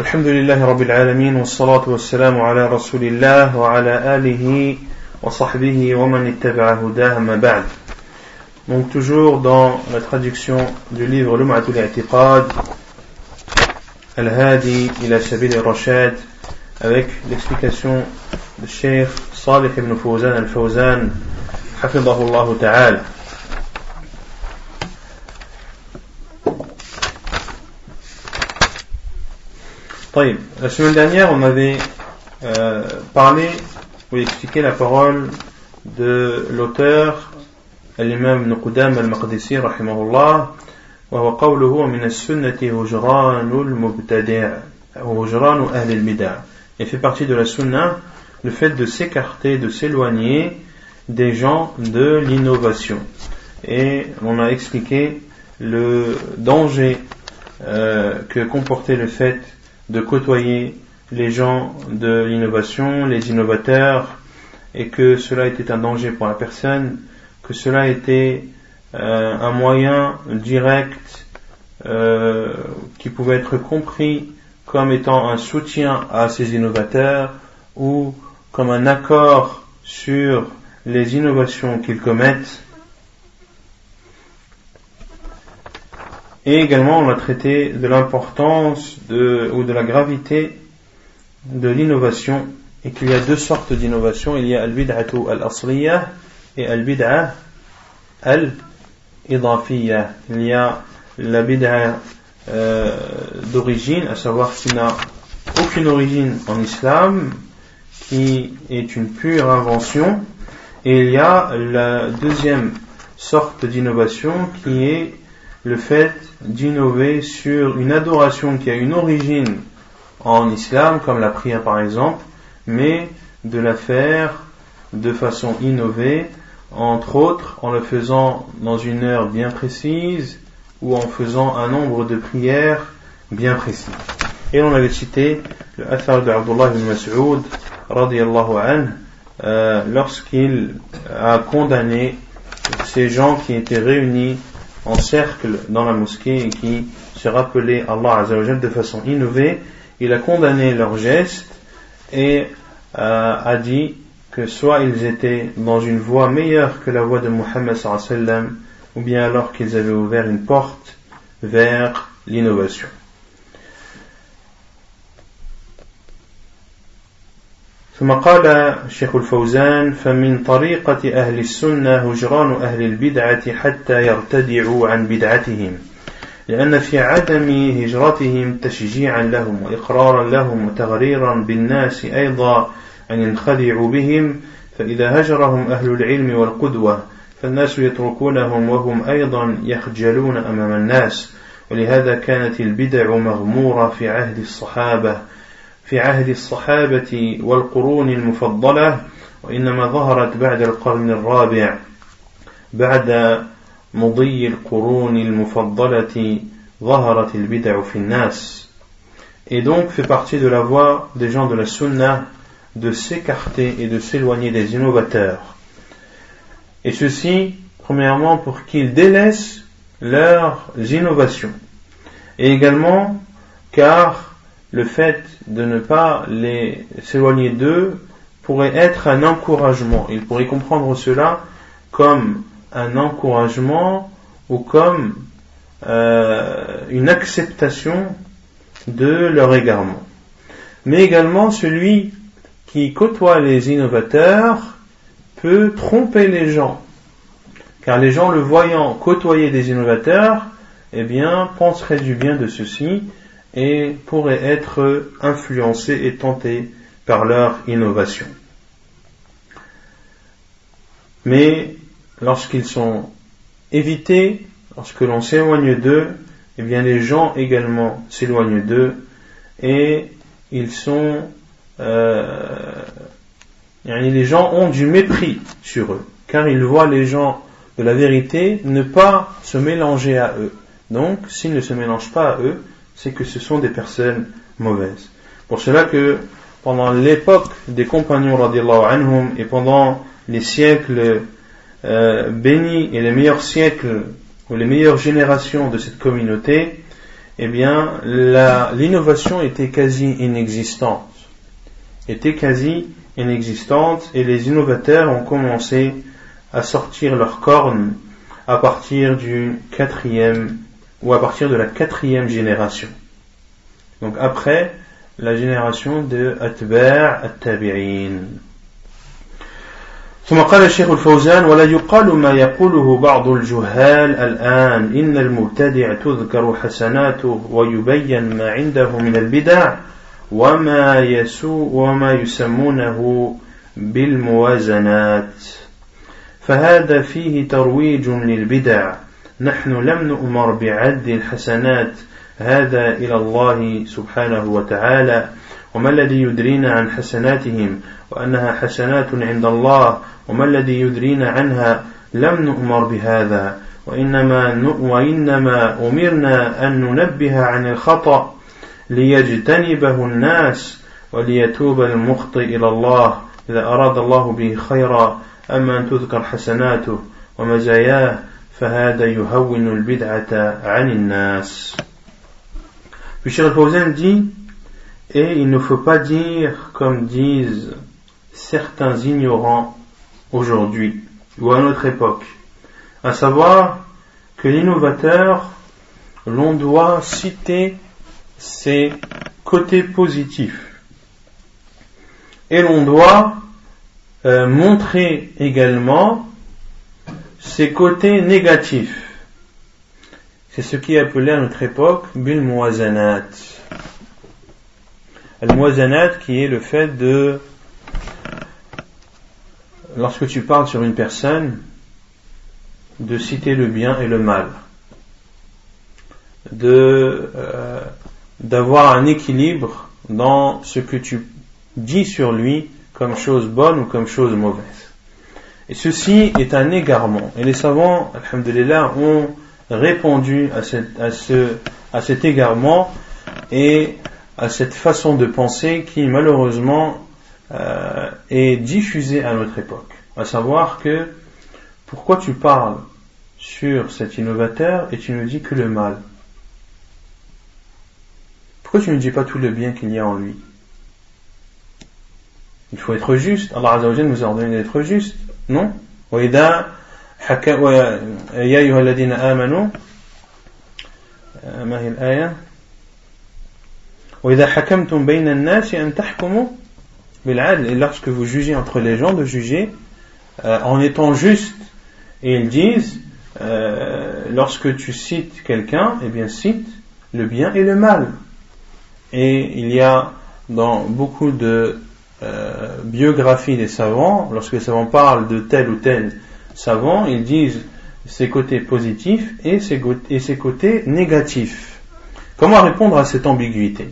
الحمد لله رب العالمين والصلاة والسلام على رسول الله وعلى آله وصحبه ومن اتبع هداه ما بعد Donc toujours dans la traduction du livre Lum'atul I'tiqad Al-Hadi ila Sabil al-Rashad avec l'explication du Cheikh Salih ibn Fawzan al-Fawzan hafidahullah ta'ala La semaine dernière, on avait euh, parlé ou expliqué la parole de l'auteur, l'imam Nuqdam al-Maqdisi, rahimahullah, وهو قوله من السنة هجران المبتدع هجران أهل البدع Il fait partie de la sunna le fait de s'écarter, de s'éloigner des gens de l'innovation. Et on a expliqué le danger euh, que comportait le fait de côtoyer les gens de l'innovation, les innovateurs, et que cela était un danger pour la personne, que cela était euh, un moyen direct euh, qui pouvait être compris comme étant un soutien à ces innovateurs ou comme un accord sur les innovations qu'ils commettent Et également, on a traité de l'importance de, ou de la gravité de l'innovation et qu'il y a deux sortes d'innovation. Il y a al-bid'atu al-asliyah et al-bid'a al-idafiyah. Il y a la bid'a euh, d'origine, à savoir qui n'a aucune origine en islam, qui est une pure invention. Et il y a la deuxième sorte d'innovation qui est le fait d'innover sur une adoration qui a une origine en islam, comme la prière par exemple, mais de la faire de façon innovée, entre autres en le faisant dans une heure bien précise ou en faisant un nombre de prières bien précis. Et on avait cité le Athar de Abdullah ibn Mas'ud euh, lorsqu'il a condamné ces gens qui étaient réunis en cercle dans la mosquée et qui se rappelaient Allah Azzawajal de façon innovée, il a condamné leurs gestes et euh, a dit que soit ils étaient dans une voie meilleure que la voie de Muhammad sallam, ou bien alors qu'ils avaient ouvert une porte vers l'innovation. ثم قال الشيخ الفوزان فمن طريقة أهل السنة هجران أهل البدعة حتى يرتدعوا عن بدعتهم لأن في عدم هجرتهم تشجيعا لهم وإقرارا لهم وتغريرا بالناس أيضا أن ينخدعوا بهم فإذا هجرهم أهل العلم والقدوة فالناس يتركونهم وهم أيضا يخجلون أمام الناس ولهذا كانت البدع مغمورة في عهد الصحابة في عهد الصحابة والقرون المفضلة وإنما ظهرت بعد القرن الرابع بعد مضي القرون المفضلة ظهرت البدع في الناس Et donc fait partie de la voie des gens de la sunna de s'écarter et de s'éloigner des innovateurs. Et ceci, premièrement, pour qu'ils délaissent leurs innovations. Et également, car le fait de ne pas les s'éloigner d'eux pourrait être un encouragement. Il pourrait comprendre cela comme un encouragement ou comme euh, une acceptation de leur égarement. Mais également celui qui côtoie les innovateurs peut tromper les gens. Car les gens le voyant côtoyer des innovateurs, eh bien, penseraient du bien de ceux-ci et pourraient être influencés et tentés par leur innovation. Mais lorsqu'ils sont évités, lorsque l'on s'éloigne d'eux, eh bien les gens également s'éloignent d'eux et ils sont euh, les gens ont du mépris sur eux car ils voient les gens de la vérité ne pas se mélanger à eux. Donc s'ils ne se mélangent pas à eux, c'est que ce sont des personnes mauvaises. Pour cela que pendant l'époque des compagnons anhum et pendant les siècles euh, bénis et les meilleurs siècles ou les meilleures générations de cette communauté, eh bien, l'innovation était quasi inexistante. Était quasi inexistante et les innovateurs ont commencé à sortir leurs cornes à partir du quatrième ou à partir de la quatrième génération. Donc après la génération de Atbar at-Tabi'in. ثم قال الشيخ الفوزان ولا يقال ما يقوله بعض الجهال الآن إن المبتدع تذكر حسناته ويبين ما عنده من البدع وما يسوء وما يسمونه بالموازنات فهذا فيه ترويج للبدع نحن لم نؤمر بعد الحسنات هذا إلى الله سبحانه وتعالى. وما الذي يدرينا عن حسناتهم؟ وأنها حسنات عند الله. وما الذي يدرينا عنها؟ لم نؤمر بهذا. وإنما, وإنما أمرنا أن ننبه عن الخطأ ليجتنبه الناس وليتوب المخطئ إلى الله. إذا أراد الله به خيرا أما أن تذكر حسناته ومزاياه فهذا يهون البدعة عن الناس Puis Cheikh Fawzan dit Et il ne faut pas dire, comme disent certains ignorants aujourd'hui ou à notre époque, à savoir que l'innovateur, l'on doit citer ses côtés positifs et l'on doit euh, montrer également ses côtés négatifs. C'est ce qui est appelé à notre époque bil muazanat. Qui est le fait de lorsque tu parles sur une personne, de citer le bien et le mal, de euh, d'avoir un équilibre dans ce que tu dis sur lui comme chose bonne ou comme chose mauvaise. Et ceci est un égarement. Et les savants, alhamdulillah, ont répondu à, ce, à cet égarement et à cette façon de penser qui malheureusement euh, est diffusé à notre époque. À savoir que pourquoi tu parles sur cet innovateur et tu ne dis que le mal? Pourquoi tu ne dis pas tout le bien qu'il y a en lui? Il faut être juste. Allah nous a ordonné d'être juste, non وإذا يا أيها الذين آمنوا ما هي الآية وإذا حكمتم بين الناس أن تحكموا et lorsque vous jugez entre les gens, de juger euh, en étant juste. Et ils disent, euh, lorsque tu cites quelqu'un, eh bien cite le bien et le mal. Et il y a dans beaucoup de euh, biographies des savants, lorsque les savants parlent de tel ou tel savant, ils disent ses côtés positifs et ses côtés négatifs. Comment répondre à cette ambiguïté?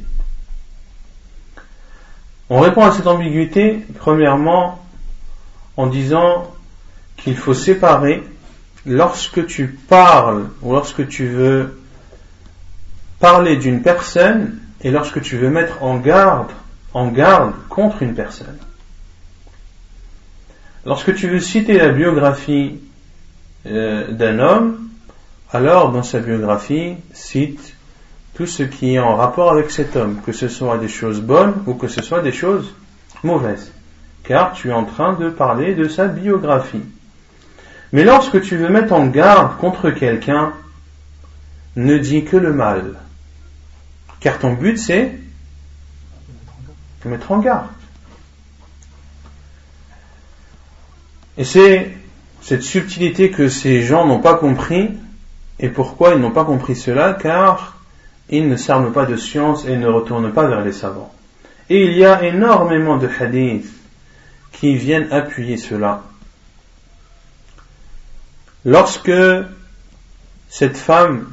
On répond à cette ambiguïté, premièrement, en disant qu'il faut séparer lorsque tu parles ou lorsque tu veux parler d'une personne et lorsque tu veux mettre en garde, en garde contre une personne. Lorsque tu veux citer la biographie euh, d'un homme, alors dans sa biographie, cite tout ce qui est en rapport avec cet homme, que ce soit des choses bonnes ou que ce soit des choses mauvaises. Car tu es en train de parler de sa biographie. Mais lorsque tu veux mettre en garde contre quelqu'un, ne dis que le mal. Car ton but c'est mettre en garde. Et c'est cette subtilité que ces gens n'ont pas compris. Et pourquoi ils n'ont pas compris cela? Car ils ne s'arment pas de science et ne retournent pas vers les savants. Et il y a énormément de hadiths qui viennent appuyer cela. Lorsque cette femme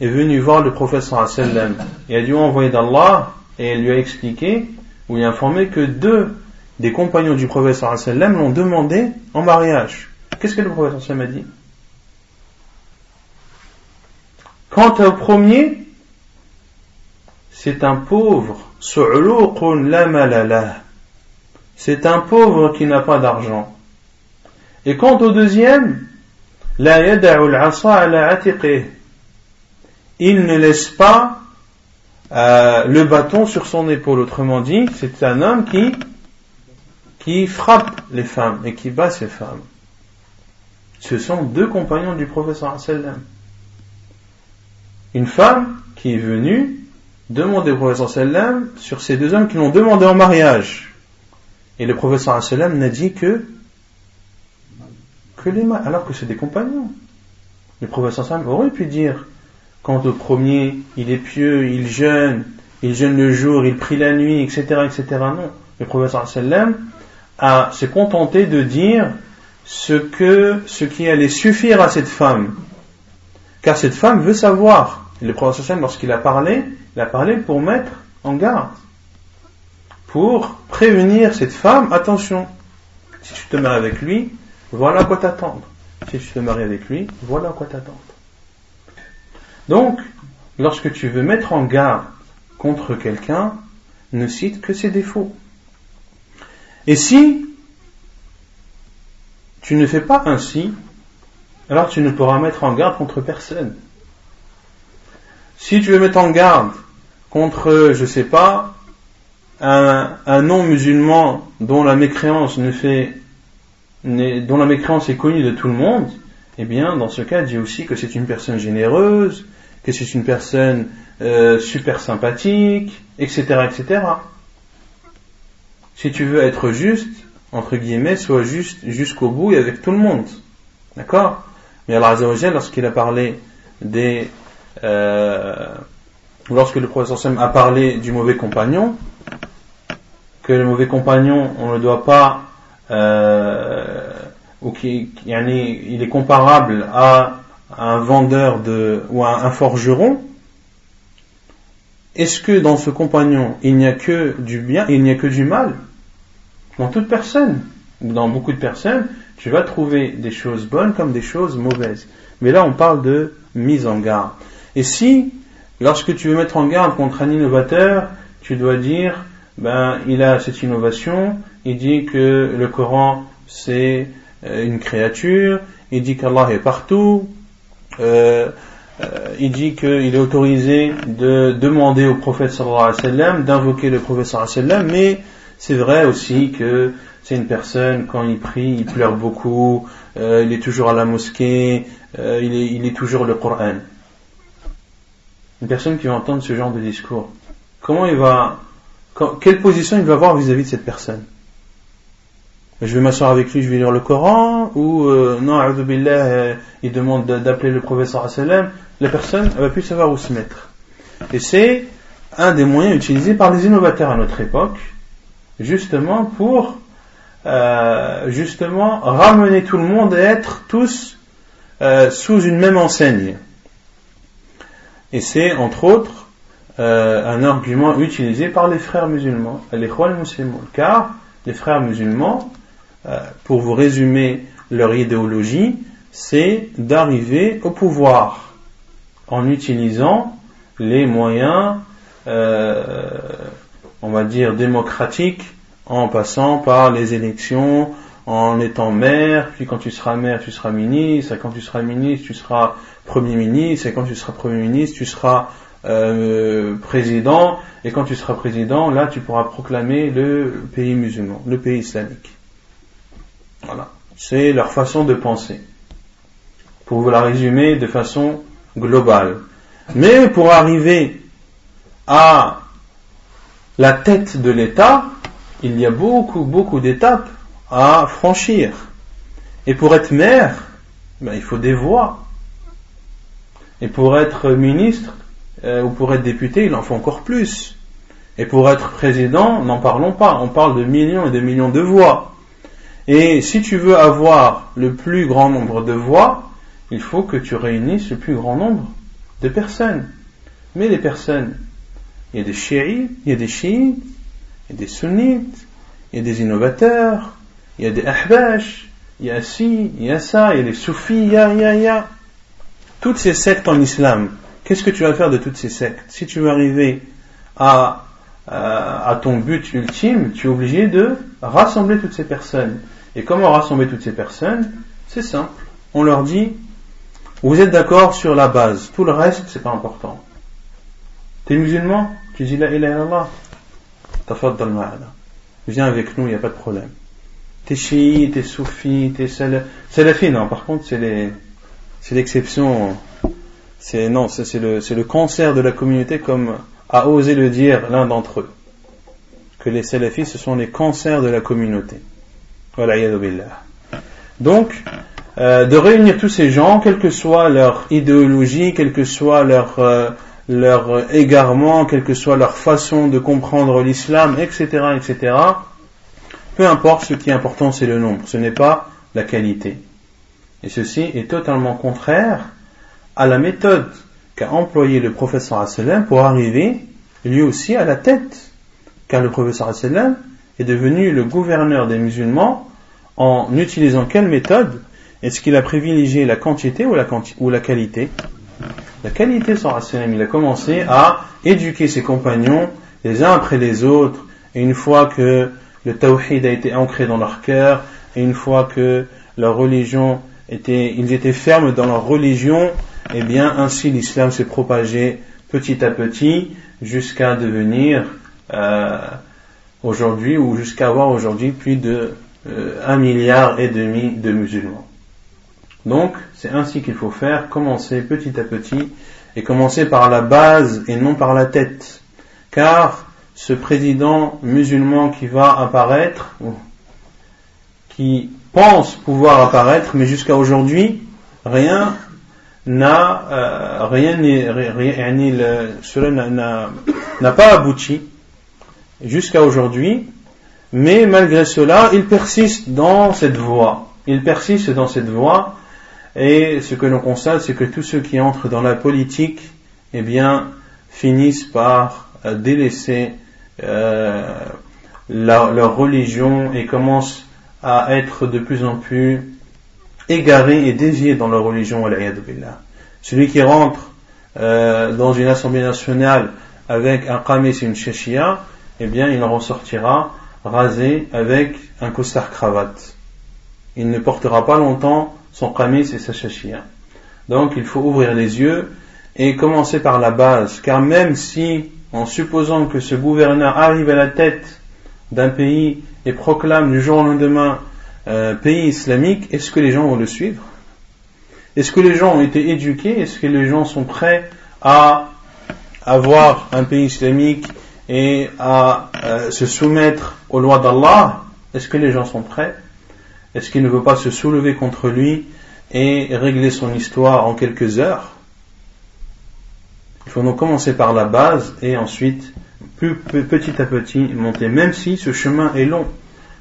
est venue voir le professeur sallam et a dû envoyer d'Allah et elle lui a expliqué ou lui a informé que deux des compagnons du professeur sallam l'ont demandé en mariage. Qu'est-ce que le professeur sallam a dit? Quant au premier, c'est un pauvre, c'est un pauvre qui n'a pas d'argent. Et quant au deuxième, il ne laisse pas euh, le bâton sur son épaule. Autrement dit, c'est un homme qui, qui frappe les femmes et qui bat ces femmes. Ce sont deux compagnons du professeur sallam. Une femme qui est venue demander au professeur sallam sur ces deux hommes qui l'ont demandé en mariage. Et le professeur sallam n'a dit que que les alors que c'est des compagnons. Le professeur sallam aurait pu dire Quant au premier, il est pieux, il jeûne, il jeûne le jour, il prie la nuit, etc., etc. Non. Le professeur sallam a s'est contenté de dire ce que, ce qui allait suffire à cette femme. Car cette femme veut savoir. Et le professeur sallam, lorsqu'il a parlé, il a parlé pour mettre en garde. Pour prévenir cette femme, attention, si tu te maries avec lui, voilà à quoi t'attendre. Si tu te maries avec lui, voilà à quoi t'attendre. Donc, lorsque tu veux mettre en garde contre quelqu'un, ne cite que ses défauts. Et si tu ne fais pas ainsi, alors tu ne pourras mettre en garde contre personne. Si tu veux mettre en garde contre, je ne sais pas, un, non-musulman dont la mécréance ne fait, dont la mécréance est connue de tout le monde, eh bien, dans ce cas, dis aussi que c'est une personne généreuse, que c'est une personne euh, super sympathique, etc., etc. Si tu veux être juste, entre guillemets, sois juste jusqu'au bout et avec tout le monde. D'accord? Mais Allah Azzawajal, lorsqu'il a parlé des... Euh, lorsque le professeur Sam a parlé du mauvais compagnon, que le mauvais compagnon, on ne doit pas... Euh, ou qui, il est comparable à un vendeur de, ou un forgeron, est-ce que dans ce compagnon, il n'y a que du bien, il n'y a que du mal? Dans toute personne, ou dans beaucoup de personnes, tu vas trouver des choses bonnes comme des choses mauvaises. Mais là, on parle de mise en garde. Et si, lorsque tu veux mettre en garde contre un innovateur, tu dois dire, ben, il a cette innovation, il dit que le Coran, c'est euh, une créature, il dit qu'Allah est partout, euh, euh, il dit qu'il est autorisé de demander au prophète sallallahu alayhi wa sallam, d'invoquer le prophète sallallahu alayhi wa sallam, mais c'est vrai aussi que c'est une personne, quand il prie, il pleure beaucoup, euh, il est toujours à la mosquée, euh, il, est, il est toujours le Coran. Une personne qui va entendre ce genre de discours, comment il va, quelle position il va avoir vis-à-vis de cette personne? Je vais m'asseoir avec lui, je vais lire le Coran, ou euh, non, euh, il demande d'appeler le professeur la personne elle va plus savoir où se mettre. Et c'est un des moyens utilisés par les innovateurs à notre époque, justement pour euh, justement ramener tout le monde et être tous sous une même enseigne. Et c'est entre autres un argument utilisé par les frères musulmans, les musulmans, car les frères musulmans pour vous résumer leur idéologie, c'est d'arriver au pouvoir en utilisant les moyens, euh, on va dire, démocratiques, en passant par les élections, en étant maire, puis quand tu seras maire, tu seras ministre, et quand tu seras ministre, tu seras premier ministre, et quand tu seras premier ministre, tu seras euh, président, et quand tu seras président, là, tu pourras proclamer le pays musulman, le pays islamique. Voilà. C'est leur façon de penser. Pour vous la résumer de façon globale. Mais pour arriver à la tête de l'État, il y a beaucoup, beaucoup d'étapes à franchir. Et pour être maire, ben, il faut des voix. Et pour être ministre euh, ou pour être député, il en faut encore plus. Et pour être président, n'en parlons pas. On parle de millions et de millions de voix. Et si tu veux avoir le plus grand nombre de voix, il faut que tu réunisses le plus grand nombre de personnes. Mais les personnes, il y a des chiites, il y a des chiites, des sunnites, il y a des innovateurs, il y a des ahbash, il y a ci, il y a ça, il y a les soufis, il y a, il y a, il y a. Toutes ces sectes en islam, qu'est-ce que tu vas faire de toutes ces sectes? Si tu veux arriver à, à ton but ultime, tu es obligé de rassembler toutes ces personnes. Et comment rassembler toutes ces personnes C'est simple. On leur dit Vous êtes d'accord sur la base. Tout le reste, c'est pas important. T'es musulman? Tu dis la ilaha illallah Tafaddal ma'ana. Viens avec nous, il n'y a pas de problème. T'es chiite, t'es soufi, t'es salafi, non, par contre, c'est l'exception, c'est, non, c'est le, c'est le cancer de la communauté comme a osé le dire l'un d'entre eux. Que les salafis, ce sont les cancers de la communauté. Donc, euh, de réunir tous ces gens, quelle que soit leur idéologie, quel que soit leur, euh, leur égarement, quelle que soit leur façon de comprendre l'islam, etc., etc., peu importe, ce qui est important, c'est le nombre, ce n'est pas la qualité. Et ceci est totalement contraire à la méthode qu'a employée le professeur pour arriver lui aussi à la tête. Car le professeur est devenu le gouverneur des musulmans en utilisant quelle méthode? Est-ce qu'il a privilégié la quantité ou la, ou la qualité? La qualité, sans il a commencé à éduquer ses compagnons les uns après les autres, et une fois que le tawhid a été ancré dans leur cœur, et une fois que leur religion était, ils étaient fermes dans leur religion, et eh bien ainsi l'islam s'est propagé petit à petit jusqu'à devenir euh, aujourd'hui ou jusqu'à avoir aujourd'hui plus de euh, milliard et demi de musulmans. Donc c'est ainsi qu'il faut faire, commencer petit à petit et commencer par la base et non par la tête. Car ce président musulman qui va apparaître, qui pense pouvoir apparaître, mais jusqu'à aujourd'hui, rien n'a euh, rien cela n'a pas abouti jusqu'à aujourd'hui, mais malgré cela, il persiste dans cette voie. Il persiste dans cette voie, et ce que l'on constate, c'est que tous ceux qui entrent dans la politique, eh bien, finissent par euh, délaisser euh, leur religion et commencent à être de plus en plus égarés et déviés dans leur religion. Celui qui rentre euh, dans une assemblée nationale avec un qamis et une shashia, eh bien, il en ressortira rasé avec un costard cravate. Il ne portera pas longtemps son qamis et sa shashia. Donc, il faut ouvrir les yeux et commencer par la base, car même si en supposant que ce gouverneur arrive à la tête d'un pays et proclame du jour au lendemain euh, pays islamique, est-ce que les gens vont le suivre? Est-ce que les gens ont été éduqués? Est-ce que les gens sont prêts à avoir un pays islamique et à euh, se soumettre aux lois d'Allah Est-ce que les gens sont prêts? Est-ce qu'ils ne veulent pas se soulever contre lui et régler son histoire en quelques heures? Il faut donc commencer par la base et ensuite, petit à petit, monter, même si ce chemin est long.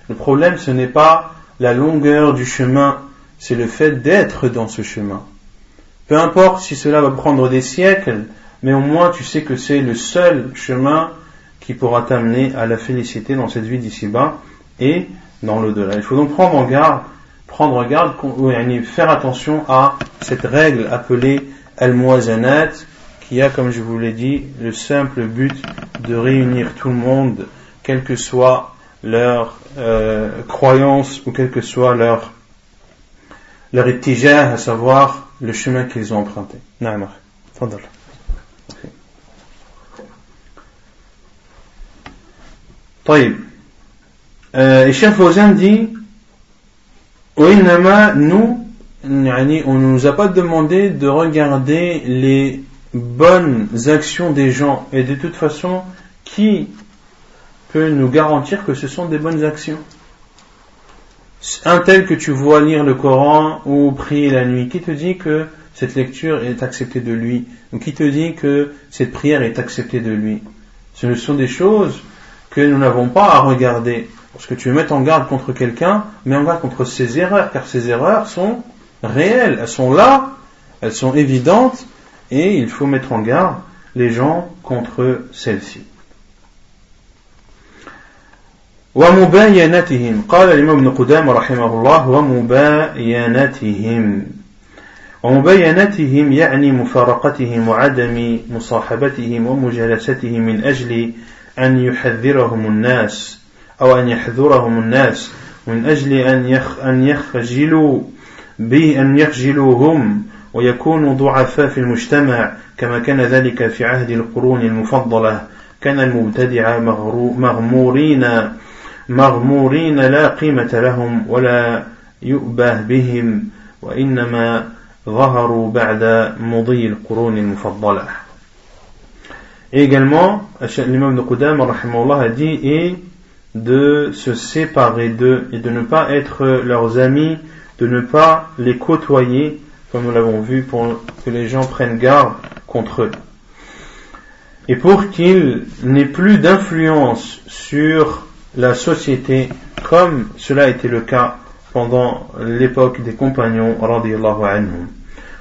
Le problème, ce n'est pas la longueur du chemin, c'est le fait d'être dans ce chemin. Peu importe si cela va prendre des siècles, mais au moins tu sais que c'est le seul chemin qui pourra t'amener à la félicité dans cette vie d'ici-bas et dans l'au-delà. Il faut donc prendre en garde, prendre garde, euh, faire attention à cette règle appelée al-muazanat qui a, comme je vous l'ai dit, le simple but de réunir tout le monde, quelle que soit leur euh, croyance ou quel que soit leur leur étigère, à savoir le chemin qu'ils ont emprunté. Naamar. Okay. طيب. Euh, et Cheikh Fawzan dit nous, on ne nous a pas demandé de regarder les bonnes actions des gens. Et de toute façon, qui peut nous garantir que ce sont des bonnes actions Un tel que tu vois lire le Coran ou prier la nuit, qui te dit que cette lecture est acceptée de lui Ou qui te dit que cette prière est acceptée de lui Ce ne sont des choses que nous n'avons pas à regarder. Parce que tu veux mettre en garde contre quelqu'un, mais en garde contre ses erreurs, car ses erreurs sont réelles, elles sont là, elles sont évidentes, et il faut mettre en garde les gens contre celle-ci. ومباينتهم قال الإمام ابن قدامة رحمه الله ومباينتهم ومباينتهم يعني مفارقتهم وعدم مصاحبتهم ومجالستهم من أجل أن يحذرهم الناس أو أن يحذرهم الناس من أجل أن يخ أن يخجلوا به أن يخجلوهم ويكون ضعفاء في المجتمع كما كان ذلك في عهد القرون المفضلة. كان المبتدع مغمورين مغمورين لا قيمة لهم ولا يؤبه بهم وإنما ظهروا بعد مضي القرون المفضلة. Et également, l'imam de Qudam a dit de se séparer d'eux et de ne pas être leurs amis, de ne pas les côtoyer, comme nous l'avons vu, pour que les gens prennent garde contre eux. Et pour qu'il n'ait plus d'influence sur la société, comme cela a été le cas pendant l'époque des compagnons, radiallahu anhum.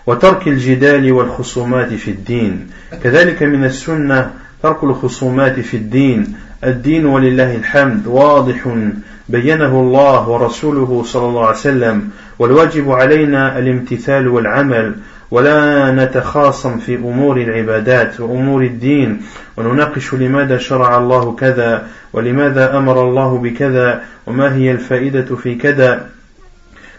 وترك الجدال والخصومات في الدين. كذلك من السنة ترك الخصومات في الدين. الدين ولله الحمد واضح بينه الله ورسوله صلى الله عليه وسلم. والواجب علينا الامتثال والعمل. ولا نتخاصم في أمور العبادات وأمور الدين. ونناقش لماذا شرع الله كذا ولماذا أمر الله بكذا. وما هي الفائدة في كذا.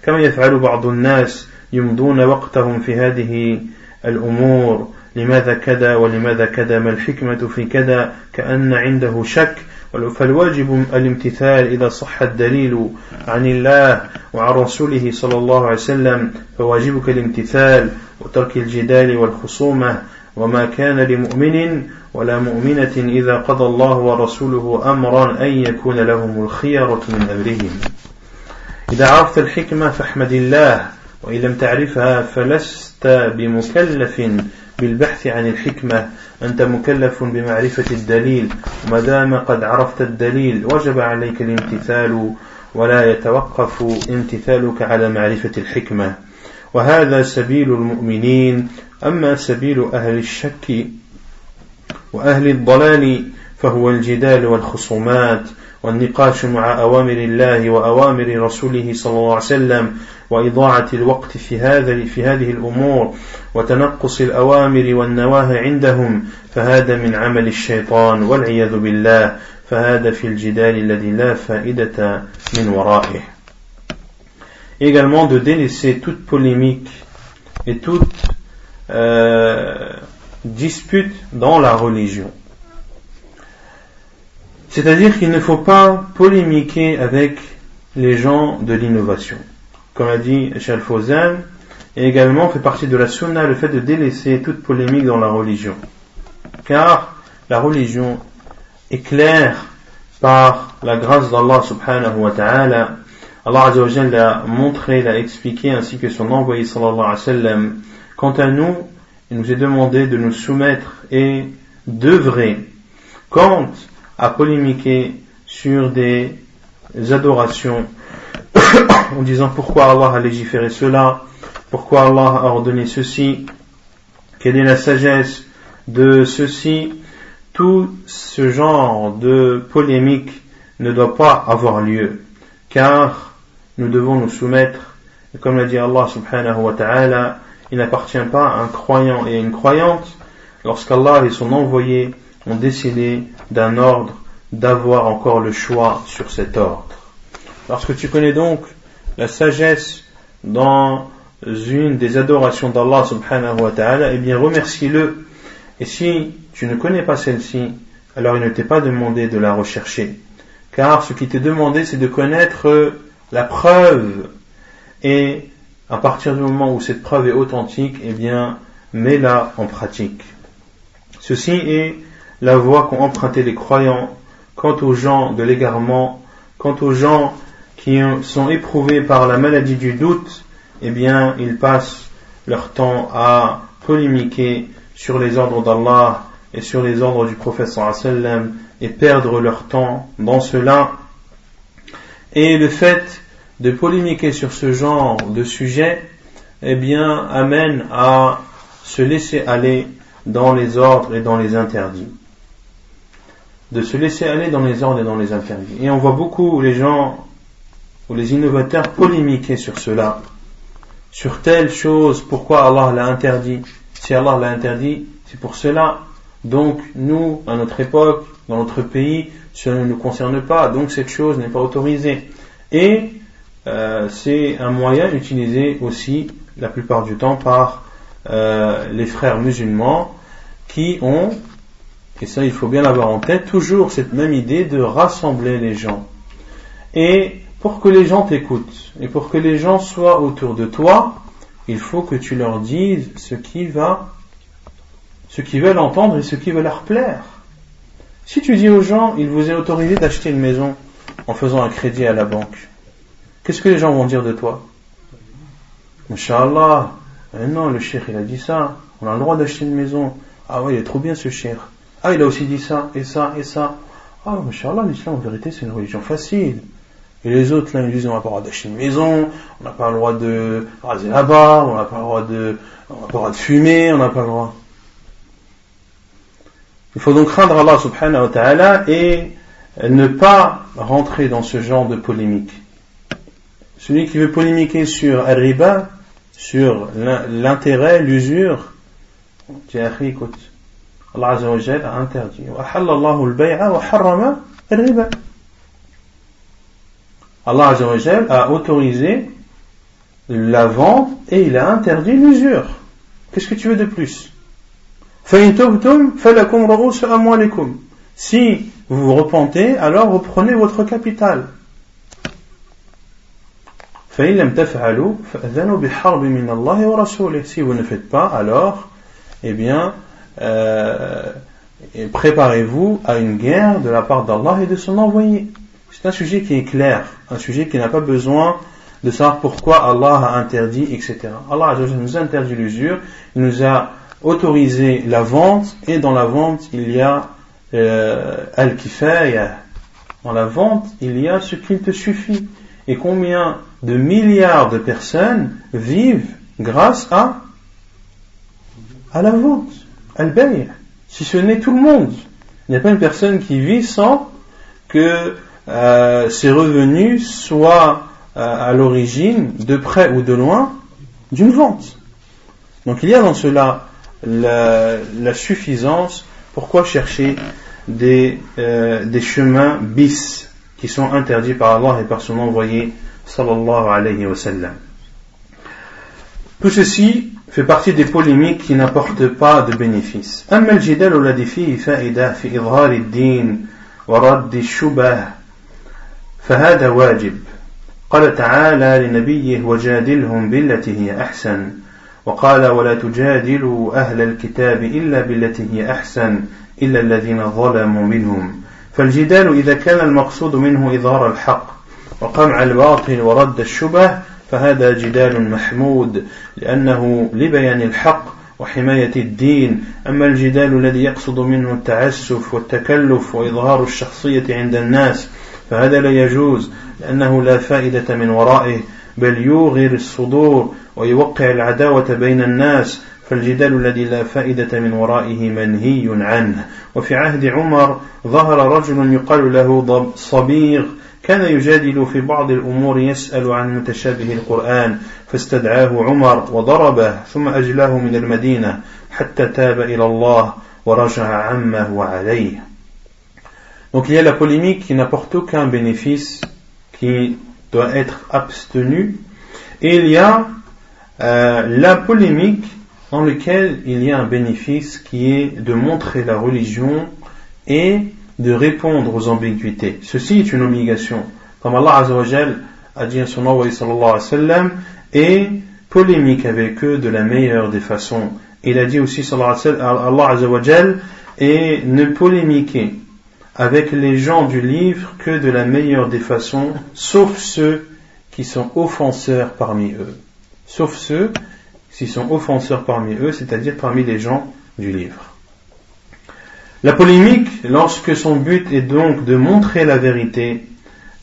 كما يفعل بعض الناس يمضون وقتهم في هذه الأمور. لماذا كذا ولماذا كذا؟ ما الحكمة في كذا؟ كأن عنده شك. فالواجب الامتثال إذا صح الدليل عن الله وعن رسوله صلى الله عليه وسلم فواجبك الامتثال وترك الجدال والخصومة. وما كان لمؤمن ولا مؤمنة إذا قضى الله ورسوله أمرا أن يكون لهم الخيرة من أمرهم. إذا عرفت الحكمة فاحمد الله. وإن لم تعرفها فلست بمكلف بالبحث عن الحكمة. أنت مكلف بمعرفة الدليل. وما دام قد عرفت الدليل وجب عليك الامتثال ولا يتوقف امتثالك على معرفة الحكمة. وهذا سبيل المؤمنين. أما سبيل أهل الشك وأهل الضلال فهو الجدال والخصومات. والنقاش مع أوامر الله وأوامر رسوله صلى الله عليه وسلم وإضاعة الوقت في هذا في هذه الأمور وتنقص الأوامر والنواهي عندهم فهذا من عمل الشيطان والعياذ بالله فهذا في الجدال الذي لا فائدة من ورائه également de délaisser toute polémique et toute euh, dispute dans la religion. C'est-à-dire qu'il ne faut pas polémiquer avec les gens de l'innovation. Comme a dit Charles Fawzan, et également fait partie de la sunna le fait de délaisser toute polémique dans la religion. Car la religion est claire par la grâce d'Allah subhanahu wa ta'ala. Allah Azza l'a montré, l'a expliqué ainsi que son envoyé sallallahu alayhi wa sallam. Quant à nous, il nous est demandé de nous soumettre et d'œuvrer. Quant à polémiquer sur des adorations en disant pourquoi Allah a légiféré cela, pourquoi Allah a ordonné ceci, quelle est la sagesse de ceci, tout ce genre de polémique ne doit pas avoir lieu, car nous devons nous soumettre, et comme l'a dit Allah subhanahu wa ta'ala, il n'appartient pas à un croyant et à une croyante, lorsqu'Allah et son envoyé ont décidé d'un ordre, d'avoir encore le choix sur cet ordre. Lorsque tu connais donc la sagesse dans une des adorations d'Allah subhanahu wa ta'ala, eh bien remercie-le. Et si tu ne connais pas celle-ci, alors il ne t'est pas demandé de la rechercher. Car ce qui t'est demandé, c'est de connaître la preuve. Et à partir du moment où cette preuve est authentique, eh bien, mets-la en pratique. Ceci est la voie qu'ont emprunté les croyants quant aux gens de l'égarement, quant aux gens qui sont éprouvés par la maladie du doute, eh bien, ils passent leur temps à polémiquer sur les ordres d'Allah et sur les ordres du prophète sallam et perdre leur temps dans cela. Et le fait de polémiquer sur ce genre de sujet, eh bien, amène à se laisser aller dans les ordres et dans les interdits. De se laisser aller dans les ordres et dans les interdits. Et on voit beaucoup les gens ou les innovateurs polémiquer sur cela sur telle chose, pourquoi Allah l'a interdit Si Allah l'a interdit, c'est pour cela. Donc nous, à notre époque, dans notre pays, cela ne nous concerne pas, donc cette chose n'est pas autorisée. Et euh, c'est un moyen utilisé aussi la plupart du temps par euh, les frères musulmans qui ont, et ça il faut bien l'avoir en tête, toujours cette même idée de rassembler les gens. Et pour que les gens t'écoutent et pour que les gens soient autour de toi, il faut que tu leur dises ce qui va, ce qu'ils veulent entendre et ce qui va leur plaire. Si tu dis aux gens, il vous est autorisé d'acheter une maison en faisant un crédit à la banque, qu'est-ce que les gens vont dire de toi? Inch'Allah, eh non, le cheikh il a dit ça, on a le droit d'acheter une maison. Ah ouais, il est trop bien ce cheikh. Ah, il a aussi dit ça, et ça, et ça. Ah, Inch'Allah, l'islam en vérité c'est une religion facile. Et les autres, là, ils disent on n'a pas le droit d'acheter une maison, on n'a pas le droit de raser la barbe, on n'a pas le droit de, on n'a pas le droit de fumer, on n'a pas le droit. Il faut donc craindre Allah subhanahu wa ta'ala et ne pas rentrer dans ce genre de polémique. Celui qui veut polémiquer sur al-riba, sur l'intérêt, l'usure, écoute, Allah wa a interdit. Allah Azza a autorisé la vente et il a interdit l'usure. Qu'est-ce que tu veux de plus? Si vous vous repentez, alors reprenez votre capital. Si vous ne faites pas, alors, eh bien, euh, préparez-vous à une guerre de la part d'Allah et de son envoyé. C'est un sujet qui est clair, un sujet qui n'a pas besoin de savoir pourquoi Allah a interdit, etc. Allah nous a interdit l'usure, il nous a autorisé la vente, et dans la vente, il y a euh, al-kifaya. Dans la vente, il y a ce qu'il te suffit. Et combien de milliards de personnes vivent grâce à, à la vente, al si ce n'est tout le monde. Il n'y a pas une personne qui vit sans que euh, ses revenus soient euh, à l'origine, de près ou de loin, d'une vente. Donc il y a dans cela la, suffisance. Pourquoi chercher des, euh, des chemins bis qui sont interdits par Allah et par son envoyé sallallahu alayhi wa. Tout ceci fait partie des polémiques qui n'apportent pas de bénéfice. أما الجدال الذي فيه فائدة في إظهار الدين ورد الشبه فهذا واجب. قال تعالى لنبيه وجادلهم بالتي هي أحسن وقال ولا تجادلوا أهل الكتاب إلا بالتي هي أحسن إلا الذين ظلموا منهم فالجدال إذا كان المقصود منه إظهار الحق وقمع الباطل ورد الشبه فهذا جدال محمود لأنه لبيان الحق وحماية الدين. أما الجدال الذي يقصد منه التعسف والتكلف وإظهار الشخصية عند الناس فهذا لا يجوز لأنه لا فائدة من ورائه بل يوغر الصدور ويوقع العداوة بين الناس. فالجدال الذي لا فائدة من ورائه منهي عنه. وفي عهد عمر ظهر رجل يقال له صبيغ كان يجادل في بعض الأمور يسأل عن متشابه القرآن فاستدعاه عمر وضربه ثم أجلاه من المدينة حتى تاب إلى الله ورجع عمه وعليه Donc il y a la polémique qui n'apporte aucun bénéfice, qui doit être abstenu, et il y a euh, la polémique dans laquelle il y a un bénéfice qui est de montrer la religion et de répondre aux ambiguïtés. Ceci est une obligation. Comme Allah Azzawajal a dit à son envoyé sallallahu alayhi wa sallam, et polémique avec eux de la meilleure des façons. Il a dit aussi sallallahu alayhi wa Azzawajal, et ne polémiquez avec les gens du livre que de la meilleure des façons, sauf ceux qui sont offenseurs parmi eux. Sauf ceux qui sont offenseurs parmi eux, c'est-à-dire parmi les gens du livre. La polémique, lorsque son but est donc de montrer la vérité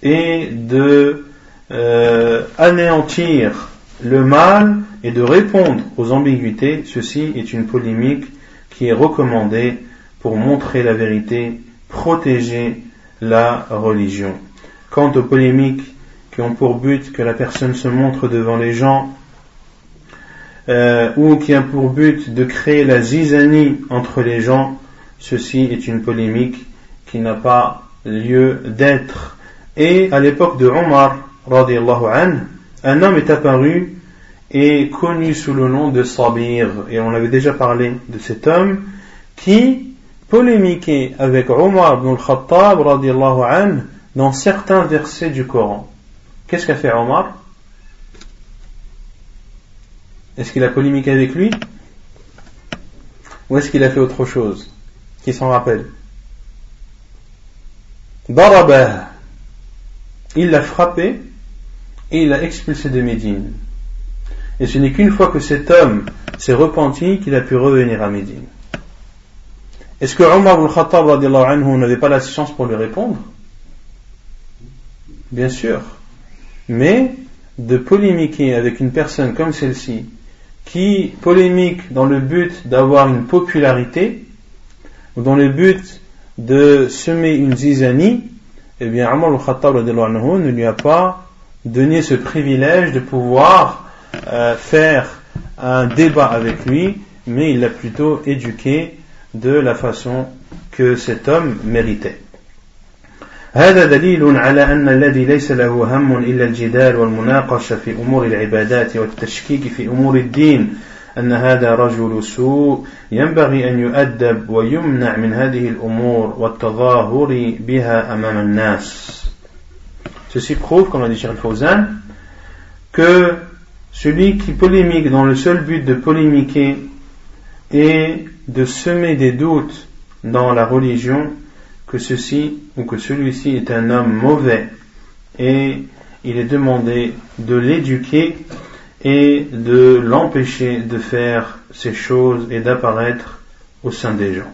et de euh, anéantir le mal et de répondre aux ambiguïtés, ceci est une polémique qui est recommandée pour montrer la vérité, protéger la religion. Quant aux polémiques qui ont pour but que la personne se montre devant les gens, euh, ou qui a pour but de créer la zizanie entre les gens, ceci est une polémique qui n'a pas lieu d'être. Et à l'époque de Omar, un homme est apparu est connu sous le nom de Sabir. Et on avait déjà parlé de cet homme qui polémiquait avec Omar ibn al-Khattab dans certains versets du Coran. Qu'est-ce qu'a fait Omar? Est-ce qu'il a polémiqué avec lui? Ou est-ce qu'il a fait autre chose? Qui s'en rappelle Darabah. Il l'a frappé et il l'a expulsé de Médine. Et ce n'est qu'une fois que cet homme s'est repenti qu'il a pu revenir à Médine. Est-ce que Omar al-Khattab n'avait pas l'assistance pour lui répondre? Bien sûr. Mais de polémiquer avec une personne comme celle-ci, qui polémique dans le but d'avoir une popularité, dans le but de semer une zizanie, eh bien Omar al-Khattab ne lui a pas donné ce privilège de pouvoir euh, faire un débat avec lui, mais il l'a plutôt éduqué de la façon que cet homme méritait. هذا دليل على أن الذي ليس له هم إلا الجدال والمناقشة في أمور العبادات والتشكيك في أمور الدين أن هذا رجل سوء ينبغي أن يؤدب ويمنع من هذه الأمور والتظاهر بها أمام الناس. Ceci prouve, comme l'a dit Cheikh Fawzan, que celui qui polémique dans le seul but de polémiquer et de semer des doutes dans la religion, que ceci ou que celui-ci est un homme mauvais et il est demandé de l'éduquer et de l'empêcher de faire ces choses et d'apparaître au sein des gens.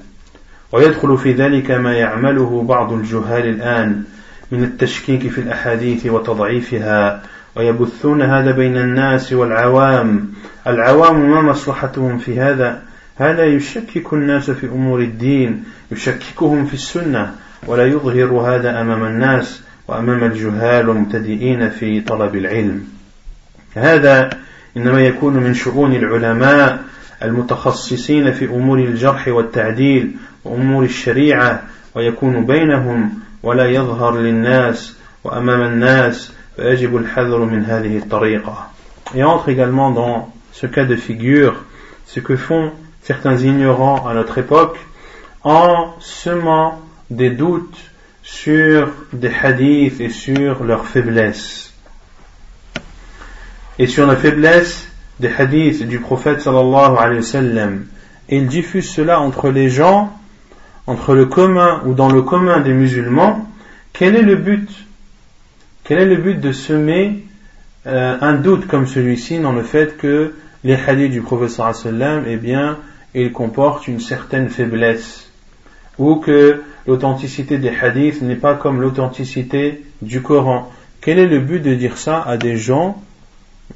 ويدخل في ذلك ما يعمله بعض الجهال الآن من التشكيك في الأحاديث وتضعيفها ويبثون هذا بين الناس والعوام العوام ما مصلحتهم في هذا هذا يشكك الناس في أمور الدين يشككهم في السنة ولا يظهر هذا أمام الناس وأمام الجهال المبتدئين في طلب العلم هذا إنما يكون من شؤون العلماء المتخصصين في أمور الجرح والتعديل وأمور الشريعة ويكون بينهم ولا يظهر للناس وأمام الناس فيجب الحذر من هذه الطريقة. Et entre également dans ce cas de figure ce que font certains ignorants à notre époque en semant des doutes sur des hadiths et sur leur faiblesse. Et sur la faiblesse des hadiths du prophète sallallahu alayhi wa sallam. Et ils diffusent cela entre les gens, entre le commun ou dans le commun des musulmans. Quel est le but? Quel est le but de semer euh, un doute comme celui-ci dans le fait que les hadiths du prophète sallallahu alayhi wa sallam, eh bien, ils comportent une certaine faiblesse ou que l'authenticité des hadiths n'est pas comme l'authenticité du Coran. Quel est le but de dire ça à des gens,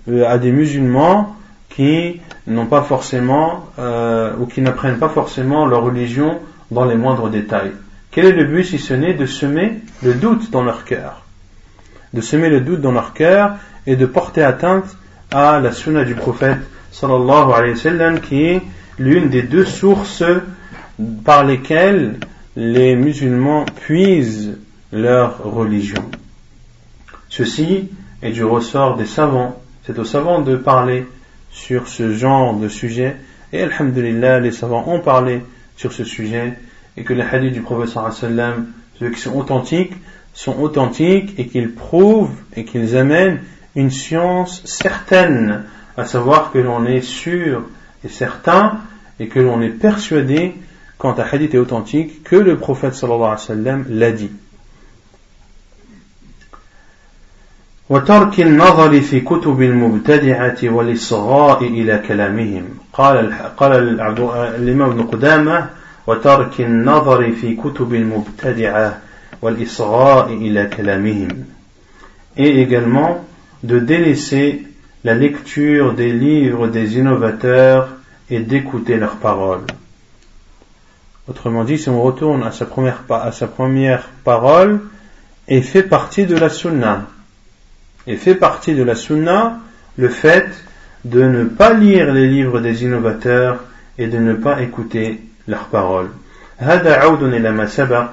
à des musulmans qui n'ont pas forcément euh, ou qui n'apprennent pas forcément leur religion dans les moindres détails Quel est le but si ce n'est de semer le doute dans leur cœur? De semer le doute dans leur cœur et de porter atteinte à la sunna du prophète sallallahu alayhi wa sallam qui est l'une des deux sources par lesquelles les musulmans puisent leur religion. Ceci est du ressort des savants. C'est aux savants de parler sur ce genre de sujet. Et alhamdulillah, les savants ont parlé sur ce sujet et que les hadiths du prophète sallam, ceux qui sont authentiques, sont authentiques et qu'ils prouvent et qu'ils amènent une science certaine, à savoir que l'on est sûr et certain et que l'on est persuadé quand un hadith est authentique que le prophète sallallahu alayhi wa sallam l'a dit. وترك النظر في كتب المبتدعة والإصغاء إلى كلامهم قال قال الإمام ابن قدامة وترك النظر في كتب المبتدعة والإصغاء إلى كلامهم et également de délaisser la lecture des livres des innovateurs et d'écouter leurs paroles. Autrement dit, si on retourne à sa première, à sa première parole, et fait partie de la sunna. Et fait partie de la sunna le fait de ne pas lire les livres des innovateurs et de ne pas écouter leurs paroles. هذا عود إلى ما سبق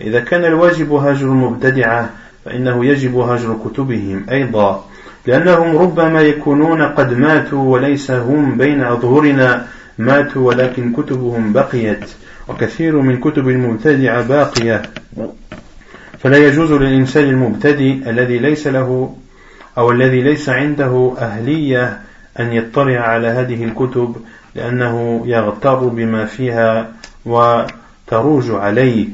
إذا كان الواجب هجر المبتدعة فإنه يجب هجر كتبهم أيضا لأنهم ربما يكونون قد ماتوا وليس هم بين أظهرنا ماتوا ولكن كتبهم بقيت وكثير من كتب المبتدع باقية فلا يجوز للإنسان المبتدئ الذي ليس له أو الذي ليس عنده أهلية أن يطلع على هذه الكتب لأنه يغتر بما فيها وتروج عليه.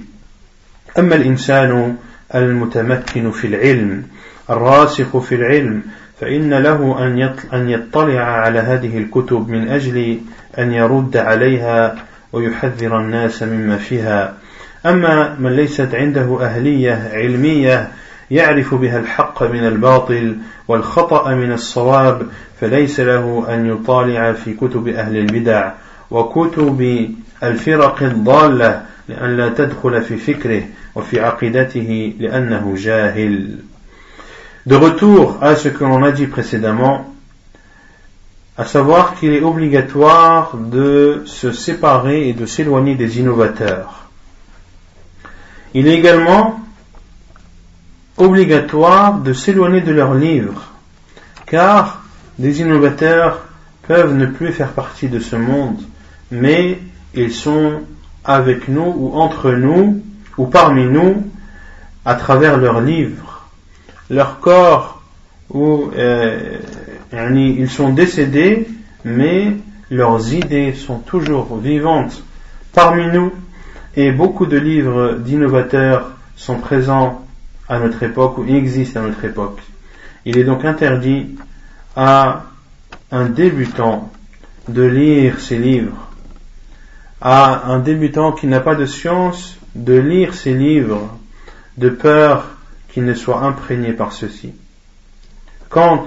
أما الإنسان المتمكن في العلم الراسخ في العلم فإن له أن يطلع على هذه الكتب من أجل أن يرد عليها ويحذر الناس مما فيها. أما من ليست عنده أهلية علمية يعرف بها الحق من الباطل والخطأ من الصواب فليس له أن يطالع في كتب أهل البدع وكتب الفرق الضالة لأن لا تدخل في فكره وفي عقيدته لأنه جاهل De retour à ce que l'on a dit précédemment, à savoir qu'il est obligatoire de se séparer et de s'éloigner des innovateurs. Il est également obligatoire de s'éloigner de leurs livres, car des innovateurs peuvent ne plus faire partie de ce monde, mais ils sont avec nous ou entre nous ou parmi nous à travers leurs livres. Leur corps ou euh, ils sont décédés, mais leurs idées sont toujours vivantes parmi nous et beaucoup de livres d'innovateurs sont présents à notre époque ou existent à notre époque. Il est donc interdit à un débutant de lire ces livres, à un débutant qui n'a pas de science de lire ces livres, de peur qu'il ne soit imprégné par ceci. Quant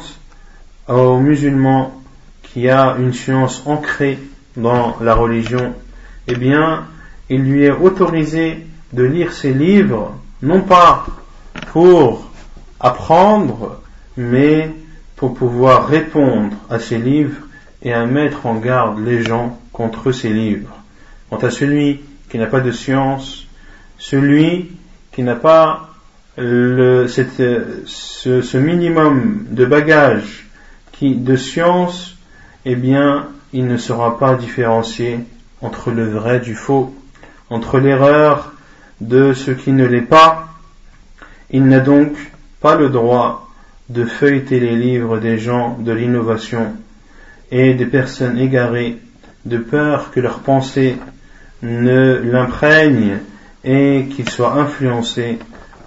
aux musulmans qui a une science ancrée dans la religion, eh bien, il lui est autorisé de lire ces livres, non pas pour apprendre, mais pour pouvoir répondre à ces livres et à mettre en garde les gens contre ces livres. Quant à celui qui n'a pas de science, celui qui n'a pas le, ce, ce, minimum de bagages qui, de science, eh bien, il ne sera pas différencié entre le vrai du faux, entre l'erreur de ce qui ne l'est pas, il n'a donc pas le droit de feuilleter les livres des gens de l'innovation et des personnes égarées de peur que leurs pensées ne l'imprègnent et qu'ils soient influencés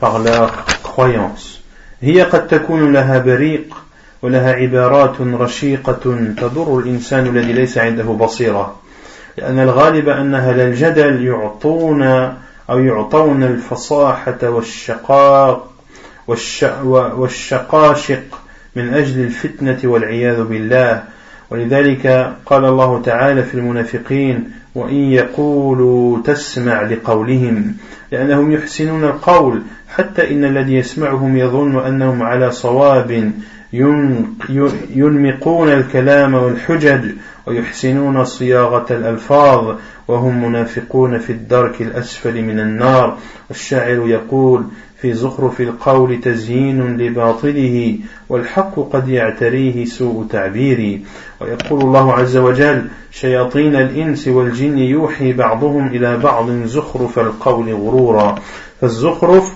par leurs croyances. هي قد تكون لها بريق ولها عبارات رشيقة تضر الإنسان الذي ليس عنده بصيرة لأن الغالب أنها للجدل يعطون أو يعطون الفصاحة والشقاق والشقاشق من أجل الفتنة والعياذ بالله. ولذلك قال الله تعالى في المنافقين وإن يقولوا تسمع لقولهم لأنهم يحسنون القول حتى إن الذي يسمعهم يظن أنهم على صواب ينمقون الكلام والحجج ويحسنون صياغة الألفاظ وهم منافقون في الدرك الأسفل من النار. الشاعر يقول في زخرف القول تزيين لباطله والحق قد يعتريه سوء تعبيري. ويقول الله عز وجل شياطين الإنس والجن يوحي بعضهم إلى بعض زخرف القول غرورا. فالزخرف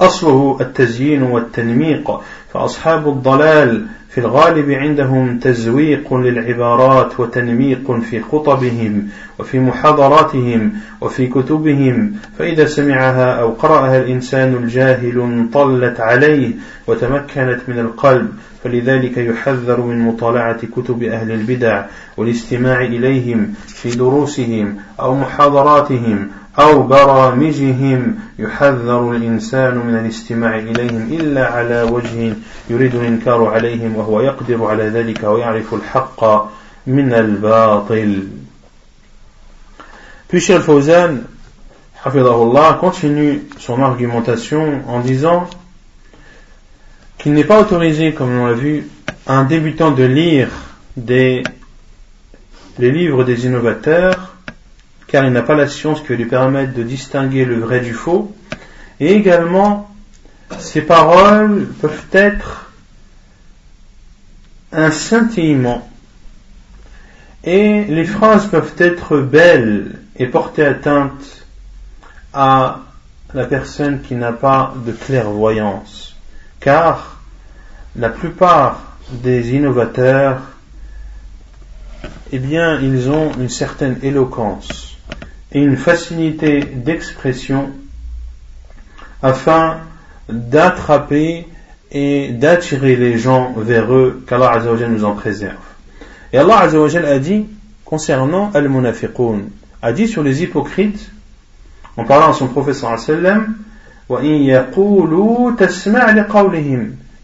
أصله التزيين والتنميق. فأصحاب الضلال في الغالب عندهم تزويق للعبارات وتنميق في خطبهم وفي محاضراتهم وفي كتبهم فإذا سمعها أو قرأها الإنسان الجاهل انطلت عليه وتمكنت من القلب فلذلك يحذر من مطالعة كتب أهل البدع والاستماع إليهم في دروسهم أو محاضراتهم أو برامجهم يحذر الإنسان من الاستماع إليهم إلا على وجه يريد الإنكار عليهم وهو يقدر على ذلك ويعرف الحق من الباطل Puis Cheikh Fawzan, Hafidahullah, continue son argumentation en disant qu'il n'est pas autorisé, comme on l'a vu, à un débutant de lire des, les livres des innovateurs car il n'a pas la science qui lui permette de distinguer le vrai du faux. Et également, ces paroles peuvent être un scintillement. Et les phrases peuvent être belles et porter atteinte à la personne qui n'a pas de clairvoyance. Car la plupart des innovateurs, eh bien, ils ont une certaine éloquence et une facilité d'expression afin d'attraper et d'attirer les gens vers eux, qu'Allah Azzawajal nous en préserve. Et Allah Azzawajal a dit, concernant al-munafiqun, a dit sur les hypocrites, en parlant à son professeur sallam,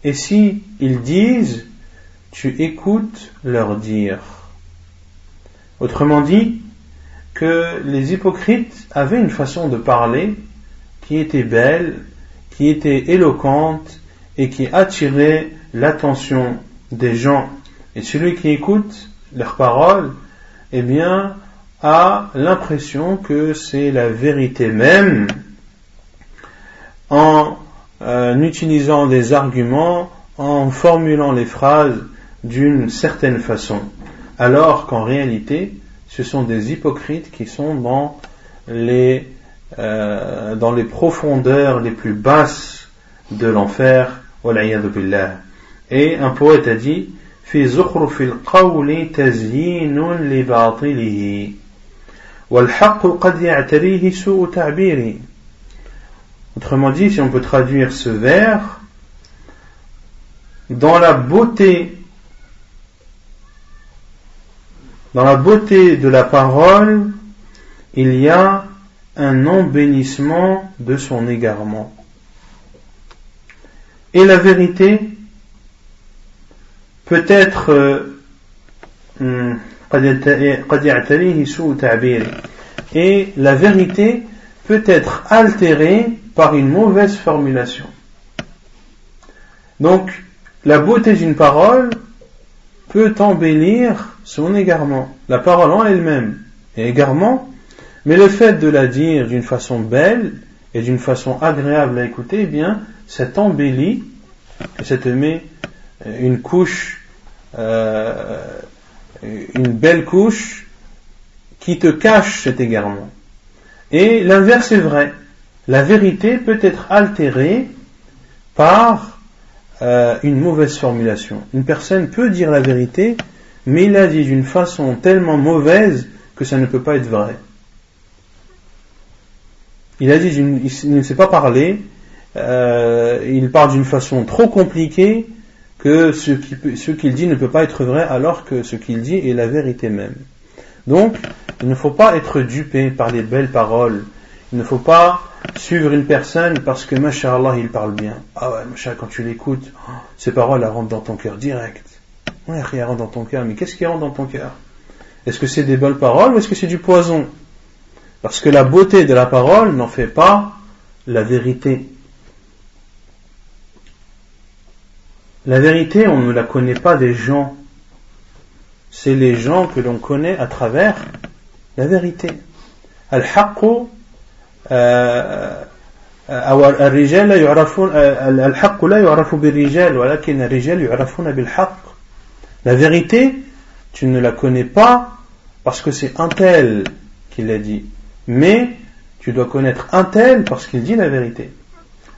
et si ils disent, tu écoutes leur dire. Autrement dit, que les hypocrites avaient une façon de parler qui était belle, qui était éloquente et qui attirait l'attention des gens. Et celui qui écoute leurs paroles, eh bien, a l'impression que c'est la vérité même en euh, utilisant des arguments, en formulant les phrases d'une certaine façon, alors qu'en réalité, ce sont des hypocrites qui sont dans les, euh, dans les profondeurs les plus basses de l'enfer, et un poète a dit, في زخرف القول تزيين لباطله والحق قد يعتريه سوء تعبيره Autrement dit, si on peut traduire ce vers, dans la beauté, dans la beauté de la parole, il y a un embellissement de son égarement. Et la vérité peut être euh, hmm, et la vérité peut être altérée par une mauvaise formulation. Donc, la beauté d'une parole peut embellir son égarement. La parole en elle-même est égarement, mais le fait de la dire d'une façon belle et d'une façon agréable à écouter, eh bien, ça t'embellit, ça te met une couche, euh, une belle couche qui te cache cet égarement. Et l'inverse est vrai. La vérité peut être altérée par euh, une mauvaise formulation. Une personne peut dire la vérité, mais il la dit d'une façon tellement mauvaise que ça ne peut pas être vrai. Il a dit, il ne sait pas parler, euh, il parle d'une façon trop compliquée que ce qu'il dit ne peut pas être vrai alors que ce qu'il dit est la vérité même. Donc, il ne faut pas être dupé par les belles paroles. Il ne faut pas suivre une personne parce que, mashallah, il parle bien. Ah ouais, mashallah, quand tu l'écoutes, oh, ces paroles, elles rentrent dans ton cœur direct. Ouais, rien rentre dans ton cœur. Mais qu'est-ce qui rentre dans ton cœur Est-ce que c'est des belles paroles ou est-ce que c'est du poison Parce que la beauté de la parole n'en fait pas la vérité. La vérité, on ne la connaît pas des gens. C'est les gens que l'on connaît à travers la vérité. الحق الرجال لا يعرفون الحق لا يعرف بالرجال ولكن الرجال يعرفون بالحق la vérité, tu ne la connais pas parce que c'est un tel qui l'a dit. Mais tu dois connaître un tel parce qu'il dit la vérité.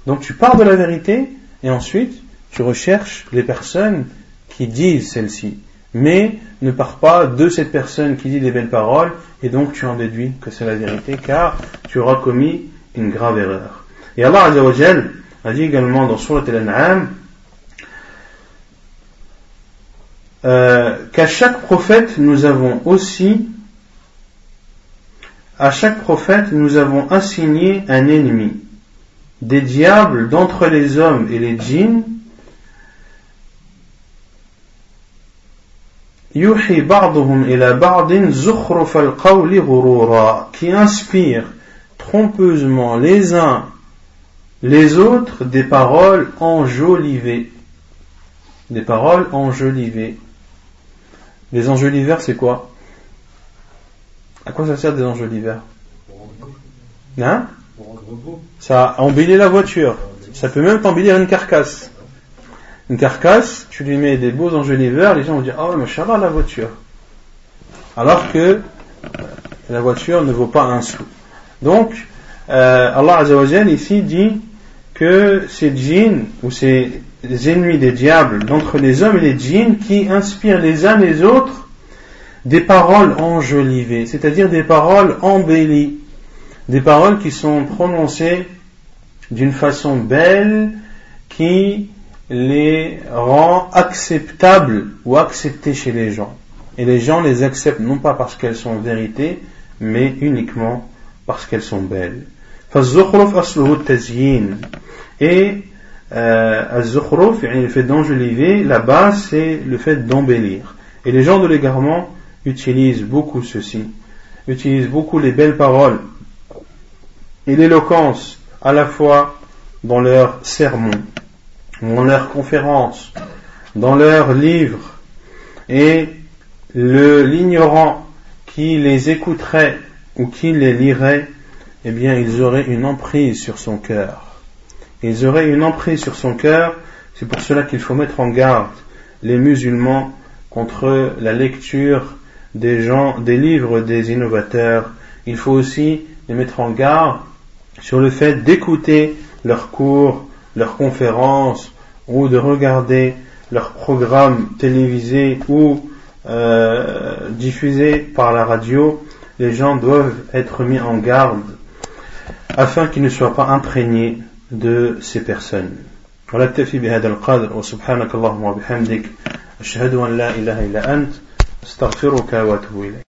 Donc tu pars de la vérité et ensuite tu recherches les personnes qui disent celle-ci. Mais ne pars pas de cette personne qui dit des belles paroles et donc tu en déduis que c'est la vérité car tu auras commis une grave erreur. Et Allah a dit également dans Surat Al-An'am euh, qu'à chaque prophète nous avons aussi à chaque prophète nous avons assigné un ennemi. Des diables d'entre les hommes et les djinns. Qui inspire trompeusement les uns les autres des paroles enjolivées. Des paroles enjolivées les enjoliveurs c'est quoi? À quoi ça sert des enjoliveurs hein? Ça embellit la voiture. Ça peut même embellir une carcasse. Une carcasse, tu lui mets des beaux enjoliveurs, les gens vont dire oh, machallah la voiture. Alors que euh, la voiture ne vaut pas un sou. Donc, euh, Allah Azzawajal ici dit que ces djinns ou ces ennemis des diables d'entre les hommes et les djinns qui inspirent les uns les autres des paroles enjolivées, c'est-à-dire des paroles embellies, des paroles qui sont prononcées d'une façon belle qui les rend acceptables ou acceptées chez les gens. Et les gens les acceptent non pas parce qu'elles sont vérité, mais uniquement parce qu'elles sont belles. Et euh, le fait d'enjoliver, la base c'est le fait d'embellir. Et les gens de l'égarement utilisent beaucoup ceci, utilisent beaucoup les belles paroles et l'éloquence à la fois dans leurs sermons, dans leurs conférences, dans leurs livres, et l'ignorant qui les écouterait ou qui les lirait, eh bien, ils auraient une emprise sur son cœur. Ils auraient une emprise sur son cœur. C'est pour cela qu'il faut mettre en garde les musulmans contre la lecture des gens, des livres des innovateurs. Il faut aussi les mettre en garde sur le fait d'écouter leurs cours, leurs conférences ou de regarder leurs programmes télévisés ou euh, diffusés par la radio. Les gens doivent être mis en garde afin qu'ils ne soient pas imprégnés de ces personnes. ونكتفي بهذا القدر وسبحانك اللهم وبحمدك أشهد أن لا إله إلا أنت استغفرك واتوب إليك